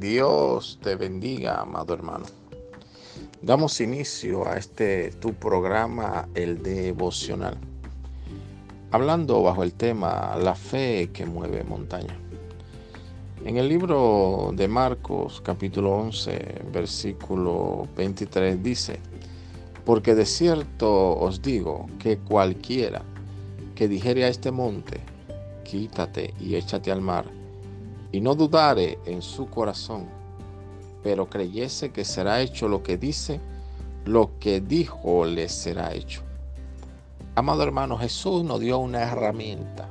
Dios te bendiga, amado hermano. Damos inicio a este tu programa, el devocional, hablando bajo el tema La fe que mueve montaña. En el libro de Marcos, capítulo 11, versículo 23, dice, Porque de cierto os digo que cualquiera que dijere a este monte, quítate y échate al mar, y no dudare en su corazón, pero creyese que será hecho lo que dice, lo que dijo le será hecho. Amado hermano, Jesús nos dio una herramienta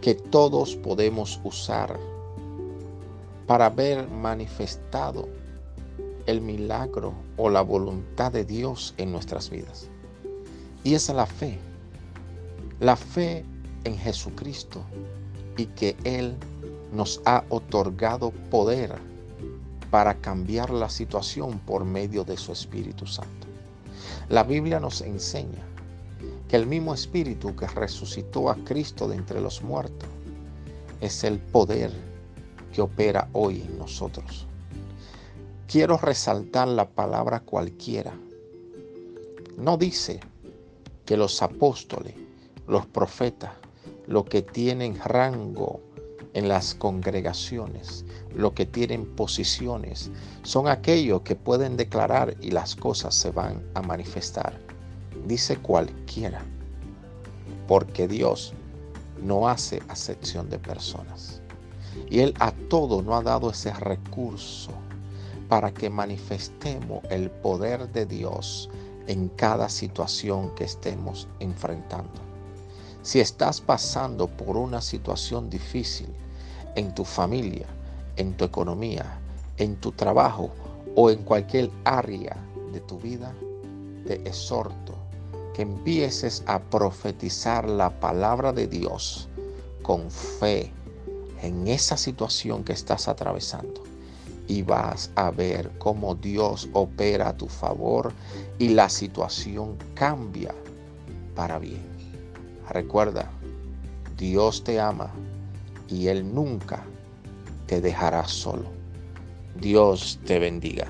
que todos podemos usar para ver manifestado el milagro o la voluntad de Dios en nuestras vidas. Y esa es la fe. La fe en Jesucristo y que Él nos ha otorgado poder para cambiar la situación por medio de su Espíritu Santo. La Biblia nos enseña que el mismo Espíritu que resucitó a Cristo de entre los muertos es el poder que opera hoy en nosotros. Quiero resaltar la palabra cualquiera. No dice que los apóstoles, los profetas, lo que tienen rango en las congregaciones, lo que tienen posiciones, son aquellos que pueden declarar y las cosas se van a manifestar. Dice cualquiera, porque Dios no hace acepción de personas. Y Él a todo no ha dado ese recurso para que manifestemos el poder de Dios en cada situación que estemos enfrentando. Si estás pasando por una situación difícil en tu familia, en tu economía, en tu trabajo o en cualquier área de tu vida, te exhorto que empieces a profetizar la palabra de Dios con fe en esa situación que estás atravesando. Y vas a ver cómo Dios opera a tu favor y la situación cambia para bien. Recuerda, Dios te ama y Él nunca te dejará solo. Dios te bendiga.